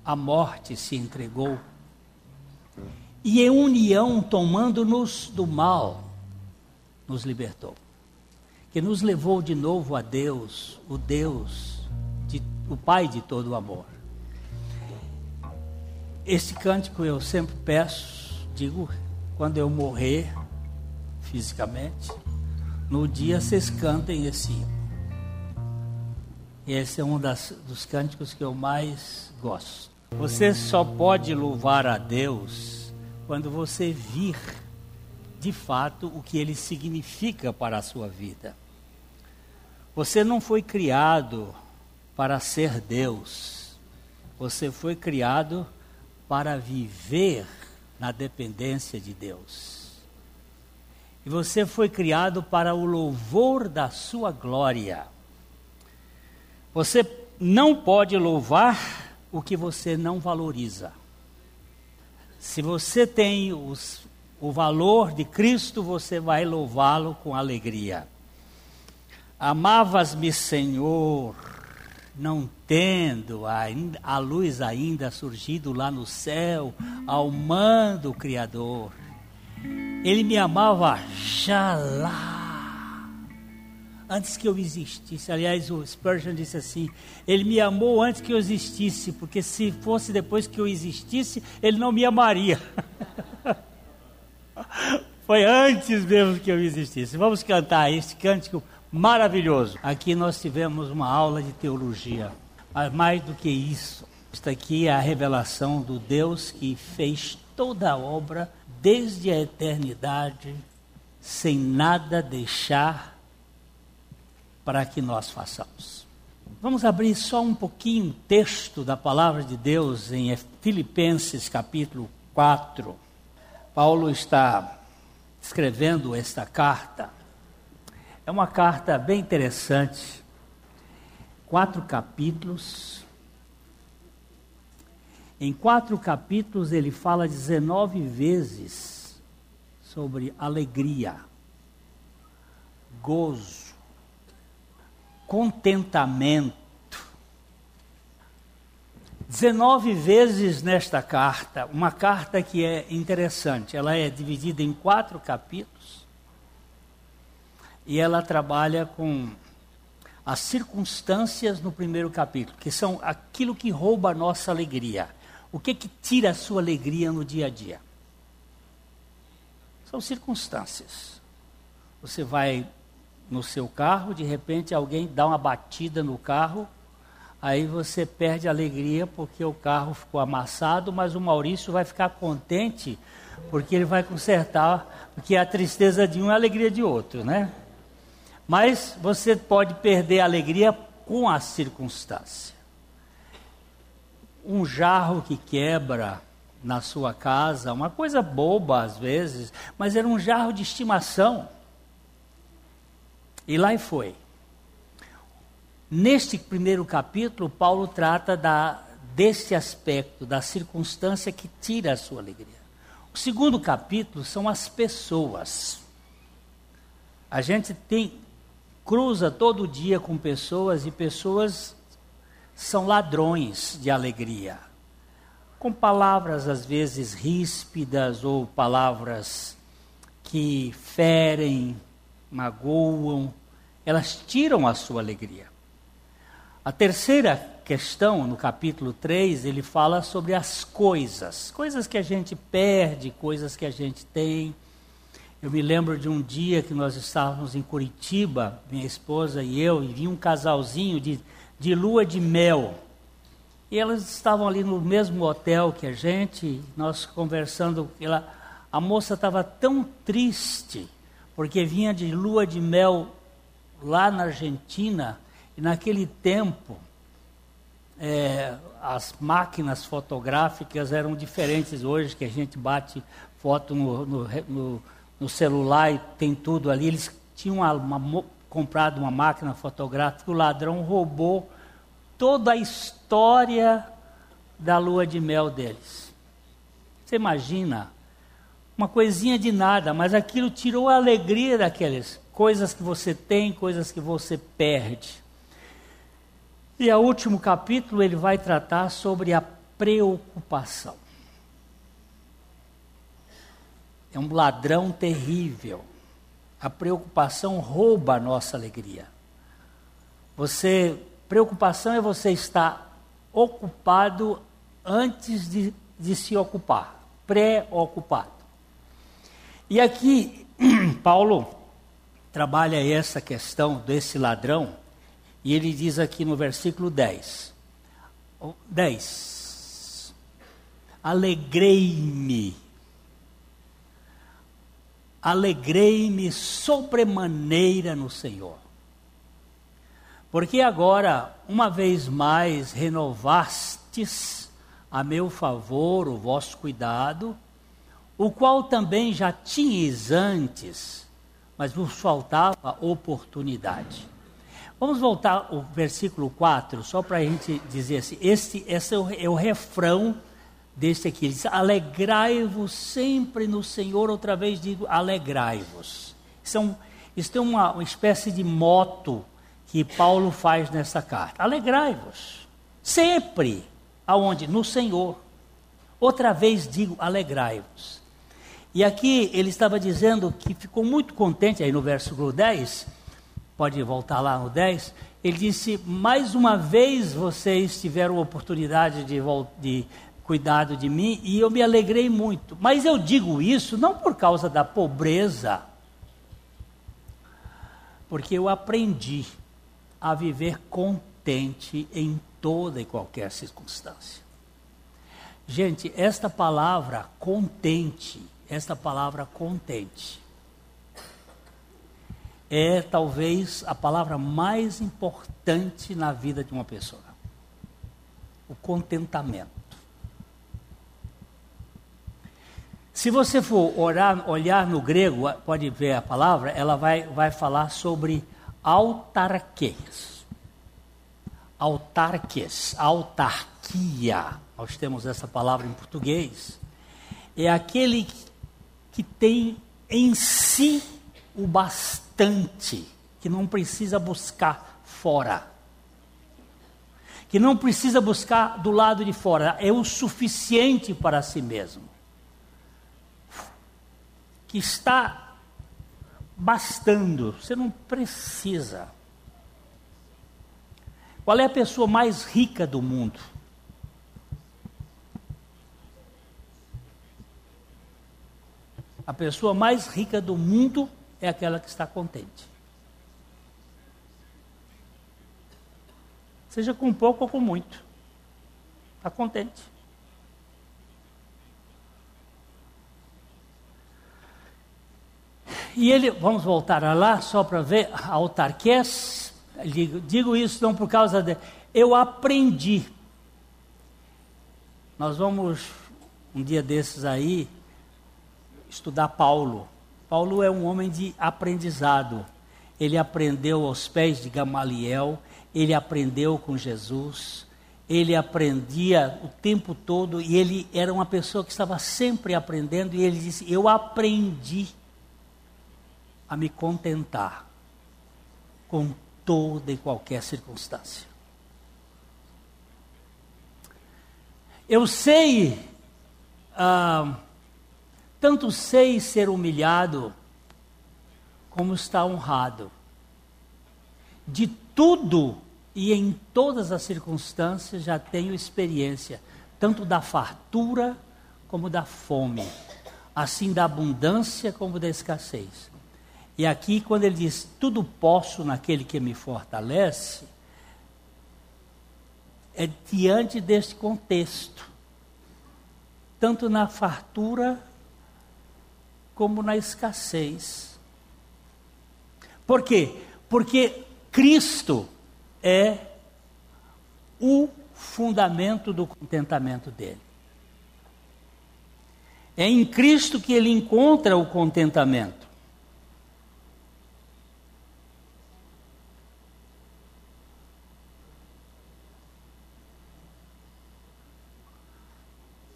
S1: a morte se entregou e em união tomando-nos do mal nos libertou que nos levou de novo a Deus, o Deus, de, o Pai de todo o amor. Esse cântico eu sempre peço, digo, quando eu morrer fisicamente, no dia vocês cantem esse hino. E esse é um das, dos cânticos que eu mais gosto. Você só pode louvar a Deus quando você vir de fato o que ele significa para a sua vida. Você não foi criado para ser Deus. Você foi criado para viver na dependência de Deus. E você foi criado para o louvor da sua glória. Você não pode louvar o que você não valoriza. Se você tem os, o valor de Cristo, você vai louvá-lo com alegria. Amavas-me, Senhor, não tendo ainda, a luz ainda surgido lá no céu, ao mando Criador. Ele me amava já lá, antes que eu existisse. Aliás, o Spurgeon disse assim: Ele me amou antes que eu existisse, porque se fosse depois que eu existisse, Ele não me amaria. [LAUGHS] Foi antes mesmo que eu existisse. Vamos cantar este cântico maravilhoso. Aqui nós tivemos uma aula de teologia. Mas mais do que isso, está aqui é a revelação do Deus que fez toda a obra desde a eternidade, sem nada deixar para que nós façamos. Vamos abrir só um pouquinho o texto da palavra de Deus em Filipenses capítulo 4. Paulo está escrevendo esta carta. É uma carta bem interessante, quatro capítulos. Em quatro capítulos ele fala 19 vezes sobre alegria, gozo, contentamento. 19 vezes nesta carta, uma carta que é interessante, ela é dividida em quatro capítulos e ela trabalha com as circunstâncias no primeiro capítulo, que são aquilo que rouba a nossa alegria. O que que tira a sua alegria no dia a dia? São circunstâncias. Você vai no seu carro, de repente alguém dá uma batida no carro, aí você perde a alegria porque o carro ficou amassado, mas o Maurício vai ficar contente porque ele vai consertar, porque a tristeza de um é a alegria de outro, né? Mas você pode perder a alegria com a circunstância. Um jarro que quebra na sua casa, uma coisa boba às vezes, mas era um jarro de estimação. E lá foi. Neste primeiro capítulo, Paulo trata da, deste aspecto, da circunstância que tira a sua alegria. O segundo capítulo são as pessoas. A gente tem cruza todo dia com pessoas e pessoas são ladrões de alegria. Com palavras às vezes ríspidas ou palavras que ferem, magoam, elas tiram a sua alegria. A terceira questão, no capítulo 3, ele fala sobre as coisas, coisas que a gente perde, coisas que a gente tem. Eu me lembro de um dia que nós estávamos em Curitiba, minha esposa e eu, e vinha um casalzinho de, de lua de mel. E elas estavam ali no mesmo hotel que a gente, nós conversando, ela, a moça estava tão triste, porque vinha de lua de mel lá na Argentina, e naquele tempo, é, as máquinas fotográficas eram diferentes hoje, que a gente bate foto no, no, no, no celular e tem tudo ali. Eles tinham uma, uma, comprado uma máquina fotográfica, o ladrão roubou toda a história da lua de mel deles. Você imagina? Uma coisinha de nada, mas aquilo tirou a alegria daquelas coisas que você tem, coisas que você perde. E o último capítulo ele vai tratar sobre a preocupação. É um ladrão terrível. A preocupação rouba a nossa alegria. Você, preocupação é você estar ocupado antes de, de se ocupar, pré-ocupado. E aqui [CLEARS THROAT] Paulo trabalha essa questão desse ladrão e ele diz aqui no versículo 10: 10. Alegrei-me, alegrei-me sobremaneira no Senhor. Porque agora, uma vez mais, renovastes a meu favor o vosso cuidado, o qual também já tinhas antes, mas vos faltava oportunidade. Vamos voltar ao versículo 4, só para a gente dizer assim: este, esse é o, é o refrão deste aqui. Ele diz: Alegrai-vos sempre no Senhor, outra vez digo: alegrai-vos. Isso, é um, isso é uma, uma espécie de moto que Paulo faz nessa carta. Alegrai-vos. Sempre. Aonde? No Senhor. Outra vez digo: alegrai-vos. E aqui ele estava dizendo que ficou muito contente, aí no versículo 10 pode voltar lá no 10, ele disse: Mais uma vez vocês tiveram oportunidade de, de cuidado de mim e eu me alegrei muito. Mas eu digo isso não por causa da pobreza, porque eu aprendi a viver contente em toda e qualquer circunstância. Gente, esta palavra contente, esta palavra contente, é talvez a palavra mais importante na vida de uma pessoa. O contentamento. Se você for orar, olhar no grego, pode ver a palavra, ela vai, vai falar sobre autarquês. Autarques, autarquia. Nós temos essa palavra em português. É aquele que tem em si o bastante, que não precisa buscar fora. Que não precisa buscar do lado de fora, é o suficiente para si mesmo. Que está bastando, você não precisa. Qual é a pessoa mais rica do mundo? A pessoa mais rica do mundo é aquela que está contente. Seja com pouco ou com muito. Está contente. E ele, vamos voltar lá só para ver, autarquês, digo, digo isso não por causa de. Eu aprendi. Nós vamos, um dia desses aí, estudar Paulo. Paulo é um homem de aprendizado. Ele aprendeu aos pés de Gamaliel, ele aprendeu com Jesus, ele aprendia o tempo todo e ele era uma pessoa que estava sempre aprendendo e ele disse: Eu aprendi a me contentar com toda e qualquer circunstância. Eu sei, ah, tanto sei ser humilhado, como estar honrado. De tudo e em todas as circunstâncias já tenho experiência, tanto da fartura como da fome, assim da abundância como da escassez. E aqui, quando ele diz tudo posso naquele que me fortalece, é diante deste contexto, tanto na fartura como na escassez. Por quê? Porque Cristo é o fundamento do contentamento dele. É em Cristo que ele encontra o contentamento.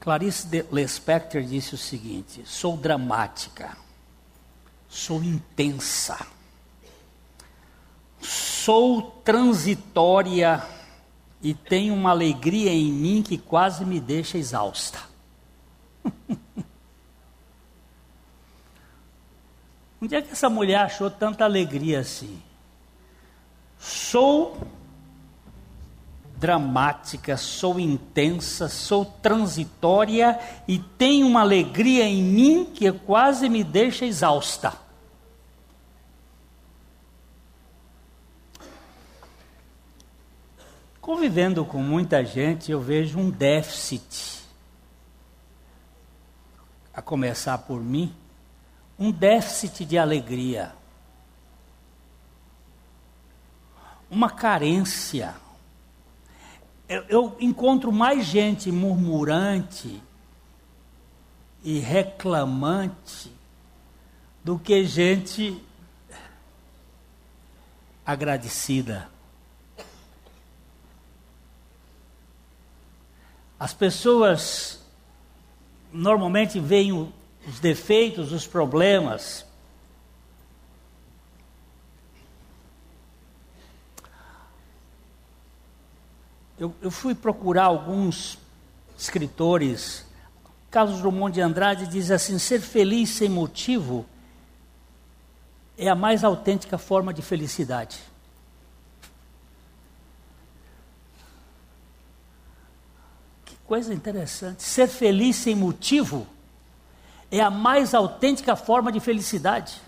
S1: Clarice Lispector disse o seguinte: sou dramática, sou intensa, sou transitória e tenho uma alegria em mim que quase me deixa exausta. [LAUGHS] Onde é que essa mulher achou tanta alegria assim? Sou dramática, sou intensa, sou transitória e tenho uma alegria em mim que quase me deixa exausta. Convivendo com muita gente, eu vejo um déficit. A começar por mim, um déficit de alegria. Uma carência eu, eu encontro mais gente murmurante e reclamante do que gente agradecida. As pessoas normalmente veem os defeitos, os problemas, eu, eu fui procurar alguns escritores. Carlos Drummond de Andrade diz assim: ser feliz sem motivo é a mais autêntica forma de felicidade. Que coisa interessante. Ser feliz sem motivo é a mais autêntica forma de felicidade.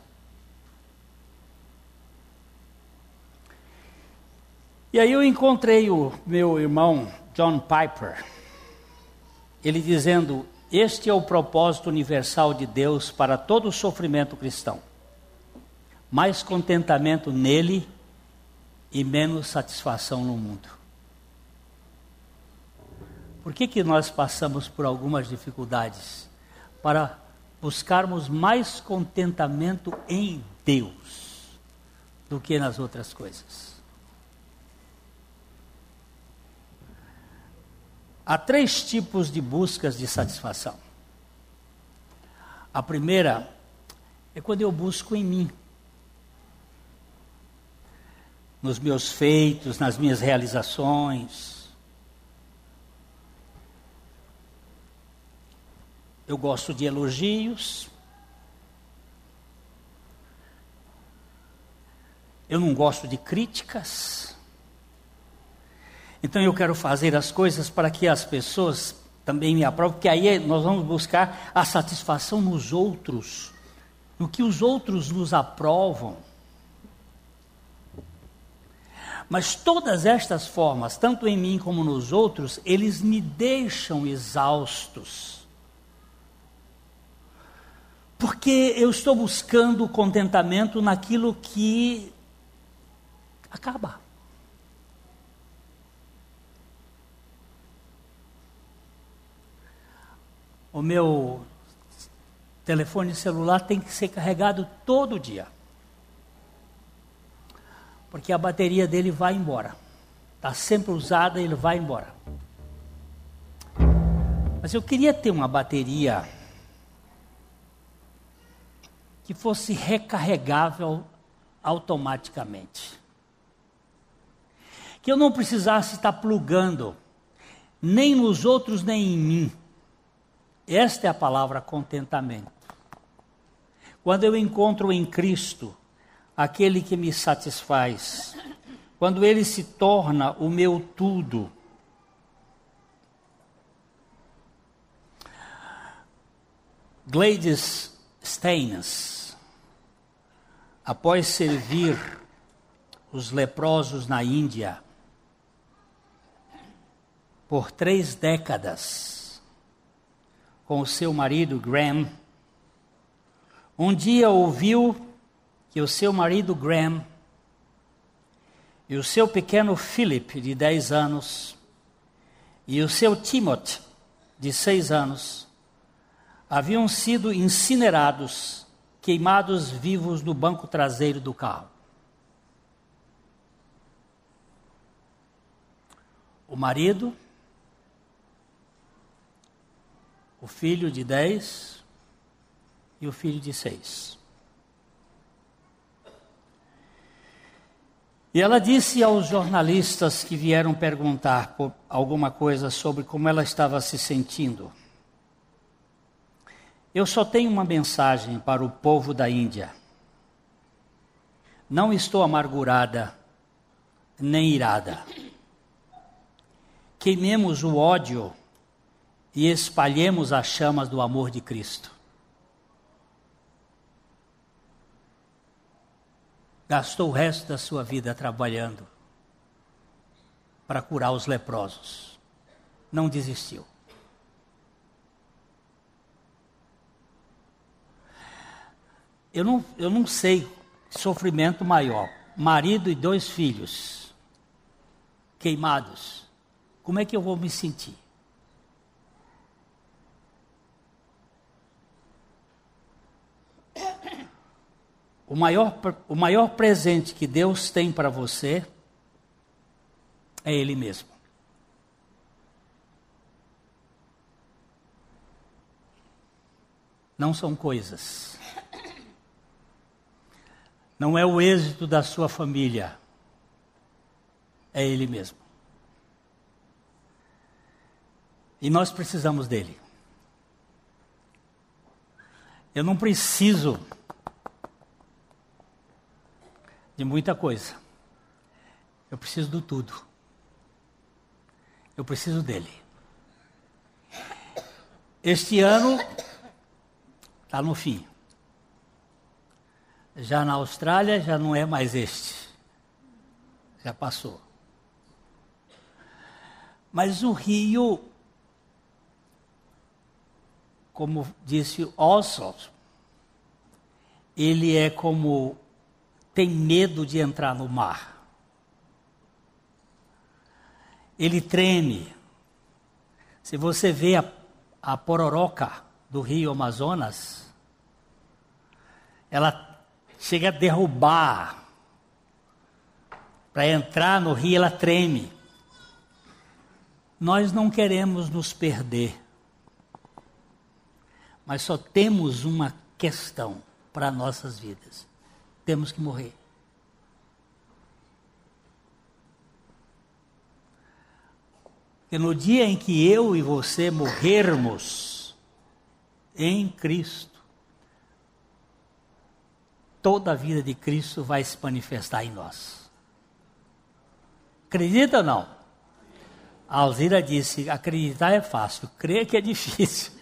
S1: E aí eu encontrei o meu irmão John Piper, ele dizendo: Este é o propósito universal de Deus para todo o sofrimento cristão. Mais contentamento nele e menos satisfação no mundo. Por que, que nós passamos por algumas dificuldades? Para buscarmos mais contentamento em Deus do que nas outras coisas. Há três tipos de buscas de satisfação. A primeira é quando eu busco em mim, nos meus feitos, nas minhas realizações. Eu gosto de elogios. Eu não gosto de críticas. Então eu quero fazer as coisas para que as pessoas também me aprovem, porque aí nós vamos buscar a satisfação nos outros, no que os outros nos aprovam. Mas todas estas formas, tanto em mim como nos outros, eles me deixam exaustos. Porque eu estou buscando contentamento naquilo que acaba. O meu telefone celular tem que ser carregado todo dia. Porque a bateria dele vai embora. está sempre usada e ele vai embora. Mas eu queria ter uma bateria que fosse recarregável automaticamente. Que eu não precisasse estar plugando, nem nos outros, nem em mim. Esta é a palavra contentamento. Quando eu encontro em Cristo aquele que me satisfaz, quando ele se torna o meu tudo, Gladys Steines, após servir os leprosos na Índia por três décadas com o seu marido Graham, um dia ouviu que o seu marido Graham e o seu pequeno Philip, de 10 anos, e o seu Timothy, de 6 anos, haviam sido incinerados, queimados vivos no banco traseiro do carro. O marido, o filho de 10 e o filho de 6. E ela disse aos jornalistas que vieram perguntar alguma coisa sobre como ela estava se sentindo: Eu só tenho uma mensagem para o povo da Índia. Não estou amargurada nem irada. Queimemos o ódio e espalhemos as chamas do amor de Cristo. gastou o resto da sua vida trabalhando para curar os leprosos. Não desistiu. Eu não, eu não sei sofrimento maior. Marido e dois filhos queimados. Como é que eu vou me sentir? O maior, o maior presente que Deus tem para você é Ele mesmo. Não são coisas. Não é o êxito da sua família. É Ele mesmo. E nós precisamos dele. Eu não preciso de muita coisa. Eu preciso do tudo. Eu preciso dele. Este ano está no fim. Já na Austrália já não é mais este. Já passou. Mas o rio, como disse Oswald, ele é como tem medo de entrar no mar. Ele treme. Se você vê a, a pororoca do rio Amazonas, ela chega a derrubar. Para entrar no rio, ela treme. Nós não queremos nos perder, mas só temos uma questão para nossas vidas temos que morrer. Porque no dia em que eu e você morrermos em Cristo, toda a vida de Cristo vai se manifestar em nós. Acredita ou não? A Alzira disse: acreditar é fácil, crer que é difícil.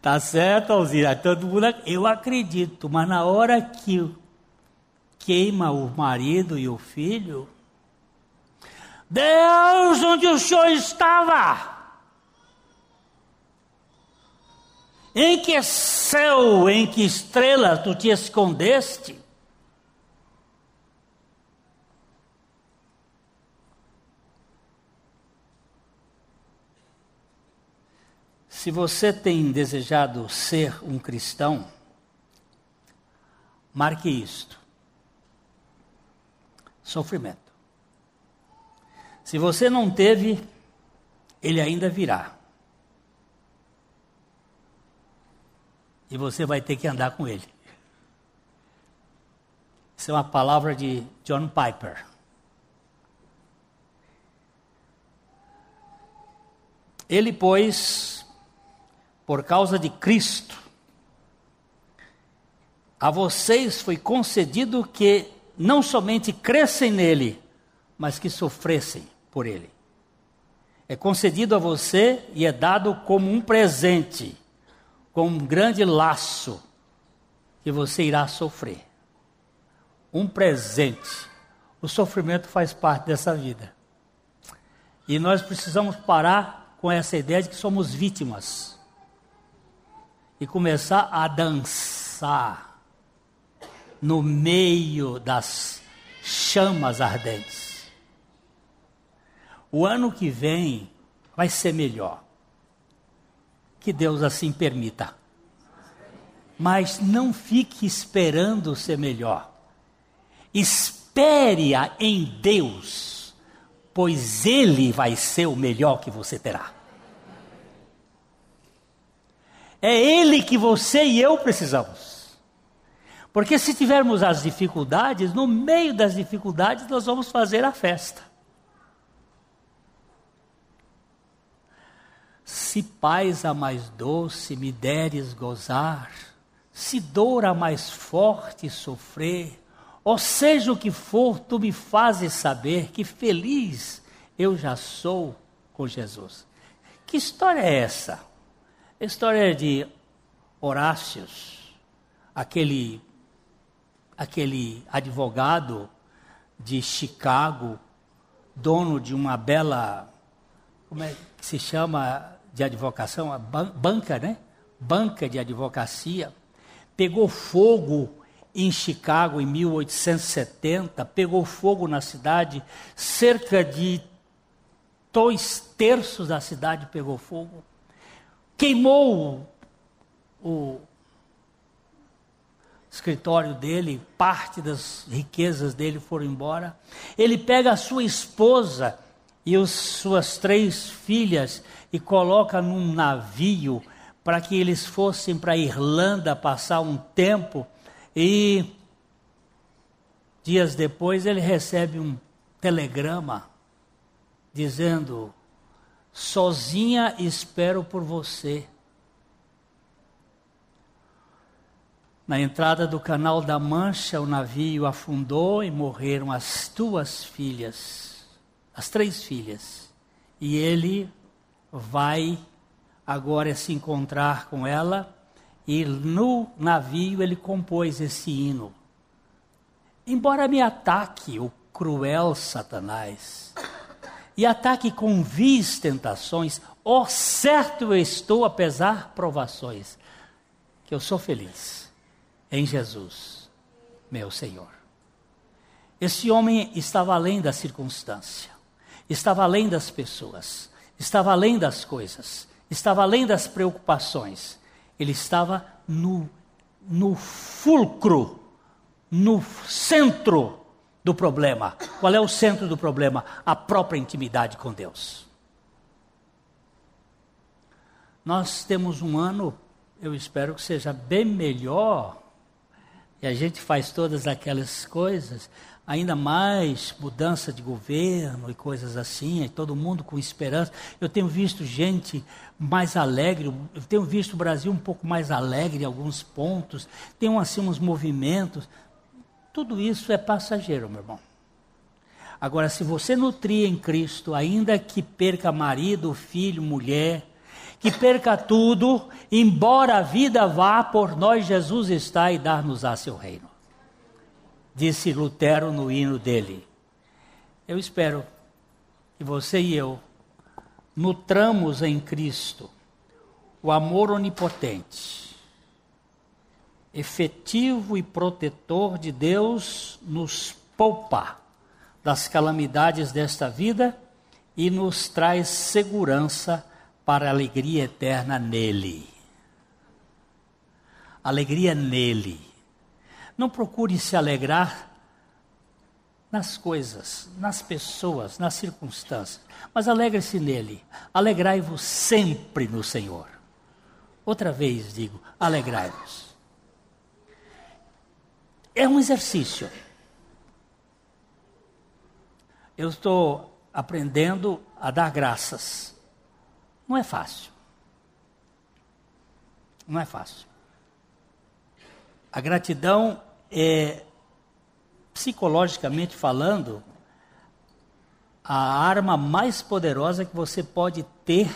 S1: Tá certo, Alzira? Todo mundo, eu acredito, mas na hora que queima o marido e o filho, Deus, onde o senhor estava? Em que céu, em que estrela tu te escondeste? Se você tem desejado ser um cristão, marque isto: sofrimento. Se você não teve, ele ainda virá. E você vai ter que andar com ele. Isso é uma palavra de John Piper. Ele, pois, por causa de Cristo, a vocês foi concedido que não somente crescem nele, mas que sofressem por ele. É concedido a você e é dado como um presente, como um grande laço que você irá sofrer. Um presente. O sofrimento faz parte dessa vida. E nós precisamos parar com essa ideia de que somos vítimas e começar a dançar no meio das chamas ardentes. O ano que vem vai ser melhor. Que Deus assim permita. Mas não fique esperando ser melhor. Espere-a em Deus, pois Ele vai ser o melhor que você terá. É Ele que você e eu precisamos. Porque se tivermos as dificuldades, no meio das dificuldades nós vamos fazer a festa. Se paz a mais doce me deres gozar, se dor a mais forte sofrer, ou seja o que for, tu me fazes saber que feliz eu já sou com Jesus. Que história é essa? A história de Horácios, aquele aquele advogado de Chicago, dono de uma bela, como é que se chama de advocação? Banca, né? Banca de advocacia. Pegou fogo em Chicago em 1870, pegou fogo na cidade, cerca de dois terços da cidade pegou fogo, queimou o, escritório dele, parte das riquezas dele foram embora. Ele pega a sua esposa e as suas três filhas e coloca num navio para que eles fossem para a Irlanda passar um tempo e dias depois ele recebe um telegrama dizendo: Sozinha espero por você. Na entrada do Canal da Mancha, o navio afundou e morreram as tuas filhas, as três filhas. E ele vai agora se encontrar com ela, e no navio ele compôs esse hino. Embora me ataque o cruel Satanás, e ataque com vis tentações, ó oh, certo eu estou, apesar provações, que eu sou feliz em Jesus, meu Senhor. Esse homem estava além da circunstância, estava além das pessoas, estava além das coisas, estava além das preocupações. Ele estava no, no fulcro, no centro do problema. Qual é o centro do problema? A própria intimidade com Deus. Nós temos um ano, eu espero que seja bem melhor e a gente faz todas aquelas coisas, ainda mais mudança de governo e coisas assim, e todo mundo com esperança. Eu tenho visto gente mais alegre, eu tenho visto o Brasil um pouco mais alegre em alguns pontos, tem assim uns movimentos. Tudo isso é passageiro, meu irmão. Agora, se você nutrir em Cristo, ainda que perca marido, filho, mulher, que perca tudo, embora a vida vá, por nós Jesus está e dar-nos a seu reino. Disse Lutero no hino dele. Eu espero que você e eu nutramos em Cristo o amor onipotente, efetivo e protetor de Deus, nos poupa das calamidades desta vida e nos traz segurança para a alegria eterna nele. Alegria nele. Não procure se alegrar nas coisas, nas pessoas, nas circunstâncias, mas alegre-se nele. Alegrai-vos sempre no Senhor. Outra vez digo, alegrai-vos. É um exercício. Eu estou aprendendo a dar graças. Não é fácil. Não é fácil. A gratidão é psicologicamente falando, a arma mais poderosa que você pode ter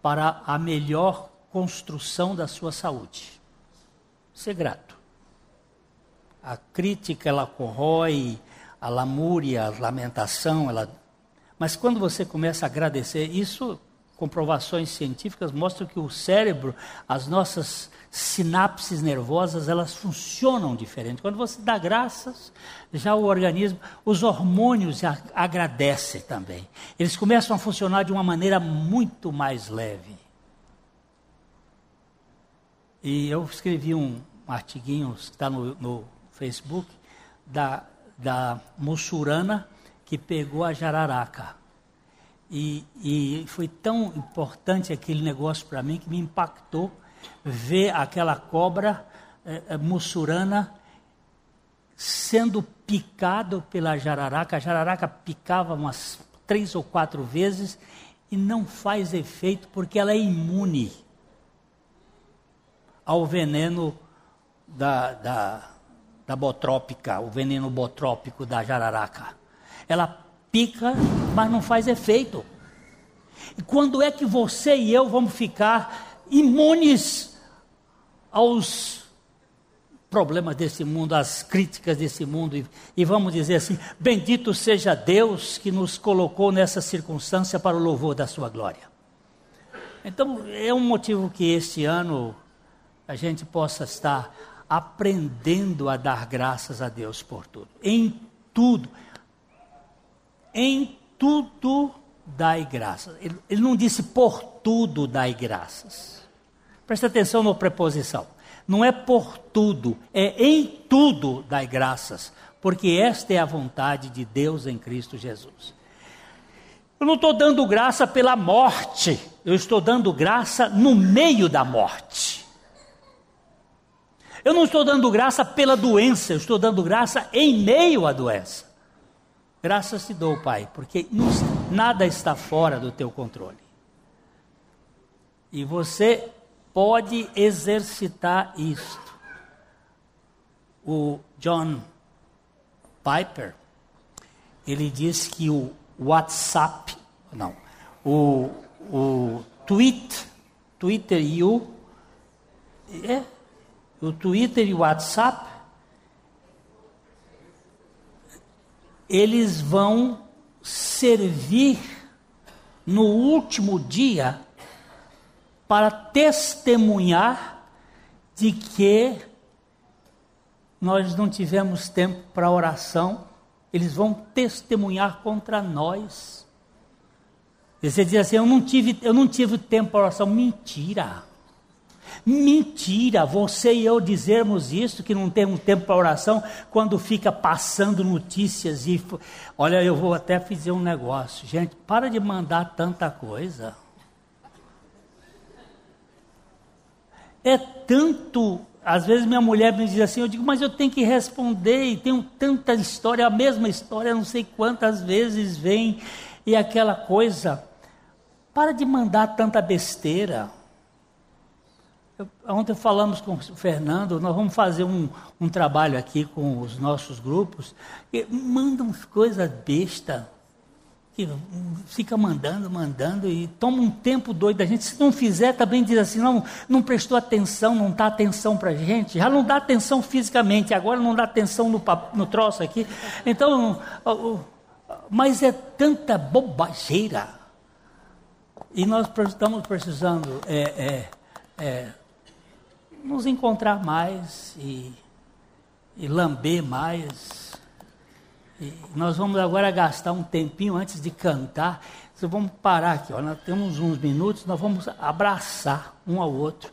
S1: para a melhor construção da sua saúde. Ser grato. A crítica ela corrói, a lamúria, a lamentação, ela mas quando você começa a agradecer, isso comprovações científicas mostram que o cérebro, as nossas sinapses nervosas, elas funcionam diferente. Quando você dá graças, já o organismo, os hormônios agradecem também. Eles começam a funcionar de uma maneira muito mais leve. E eu escrevi um artiguinho está no, no Facebook da, da Mussurana que pegou a jararaca. E, e foi tão importante aquele negócio para mim que me impactou ver aquela cobra é, mussurana sendo picado pela jararaca. A jararaca picava umas três ou quatro vezes e não faz efeito porque ela é imune ao veneno da, da, da botrópica, o veneno botrópico da jararaca. Ela pica, mas não faz efeito. E quando é que você e eu vamos ficar imunes aos problemas desse mundo, às críticas desse mundo, e, e, vamos dizer assim: bendito seja Deus que nos colocou nessa circunstância para o louvor da Sua glória. Então, é um motivo que este ano a gente possa estar aprendendo a dar graças a Deus por tudo, em tudo, em tudo dai graças. Ele, ele não disse por tudo dai graças. Presta atenção na preposição. Não é por tudo, é em tudo dai graças, porque esta é a vontade de Deus em Cristo Jesus. Eu não estou dando graça pela morte, eu estou dando graça no meio da morte. Eu não estou dando graça pela doença, eu estou dando graça em meio à doença. Graças te dou, Pai, porque nada está fora do teu controle. E você pode exercitar isto. O John Piper, ele diz que o WhatsApp, não, o, o tweet, Twitter e o, é, o Twitter e o WhatsApp eles vão servir no último dia para testemunhar de que nós não tivemos tempo para oração, eles vão testemunhar contra nós. E você diz assim: eu não tive, eu não tive tempo para oração. Mentira. Mentira, você e eu dizermos isso, que não temos tempo para oração, quando fica passando notícias e. Olha, eu vou até fazer um negócio. Gente, para de mandar tanta coisa. É tanto. Às vezes minha mulher me diz assim, eu digo, mas eu tenho que responder, e tenho tanta história, a mesma história, não sei quantas vezes vem, e aquela coisa. Para de mandar tanta besteira. Ontem falamos com o Fernando, nós vamos fazer um, um trabalho aqui com os nossos grupos, e mandam coisas besta, que fica mandando, mandando, e toma um tempo doido da gente. Se não fizer, também diz assim, não, não prestou atenção, não dá atenção para gente, já não dá atenção fisicamente, agora não dá atenção no, no troço aqui. Então, mas é tanta bobageira. E nós estamos precisando é, é, é, nos encontrar mais e, e lamber mais. E nós vamos agora gastar um tempinho antes de cantar. Vamos parar aqui, ó. nós temos uns minutos, nós vamos abraçar um ao outro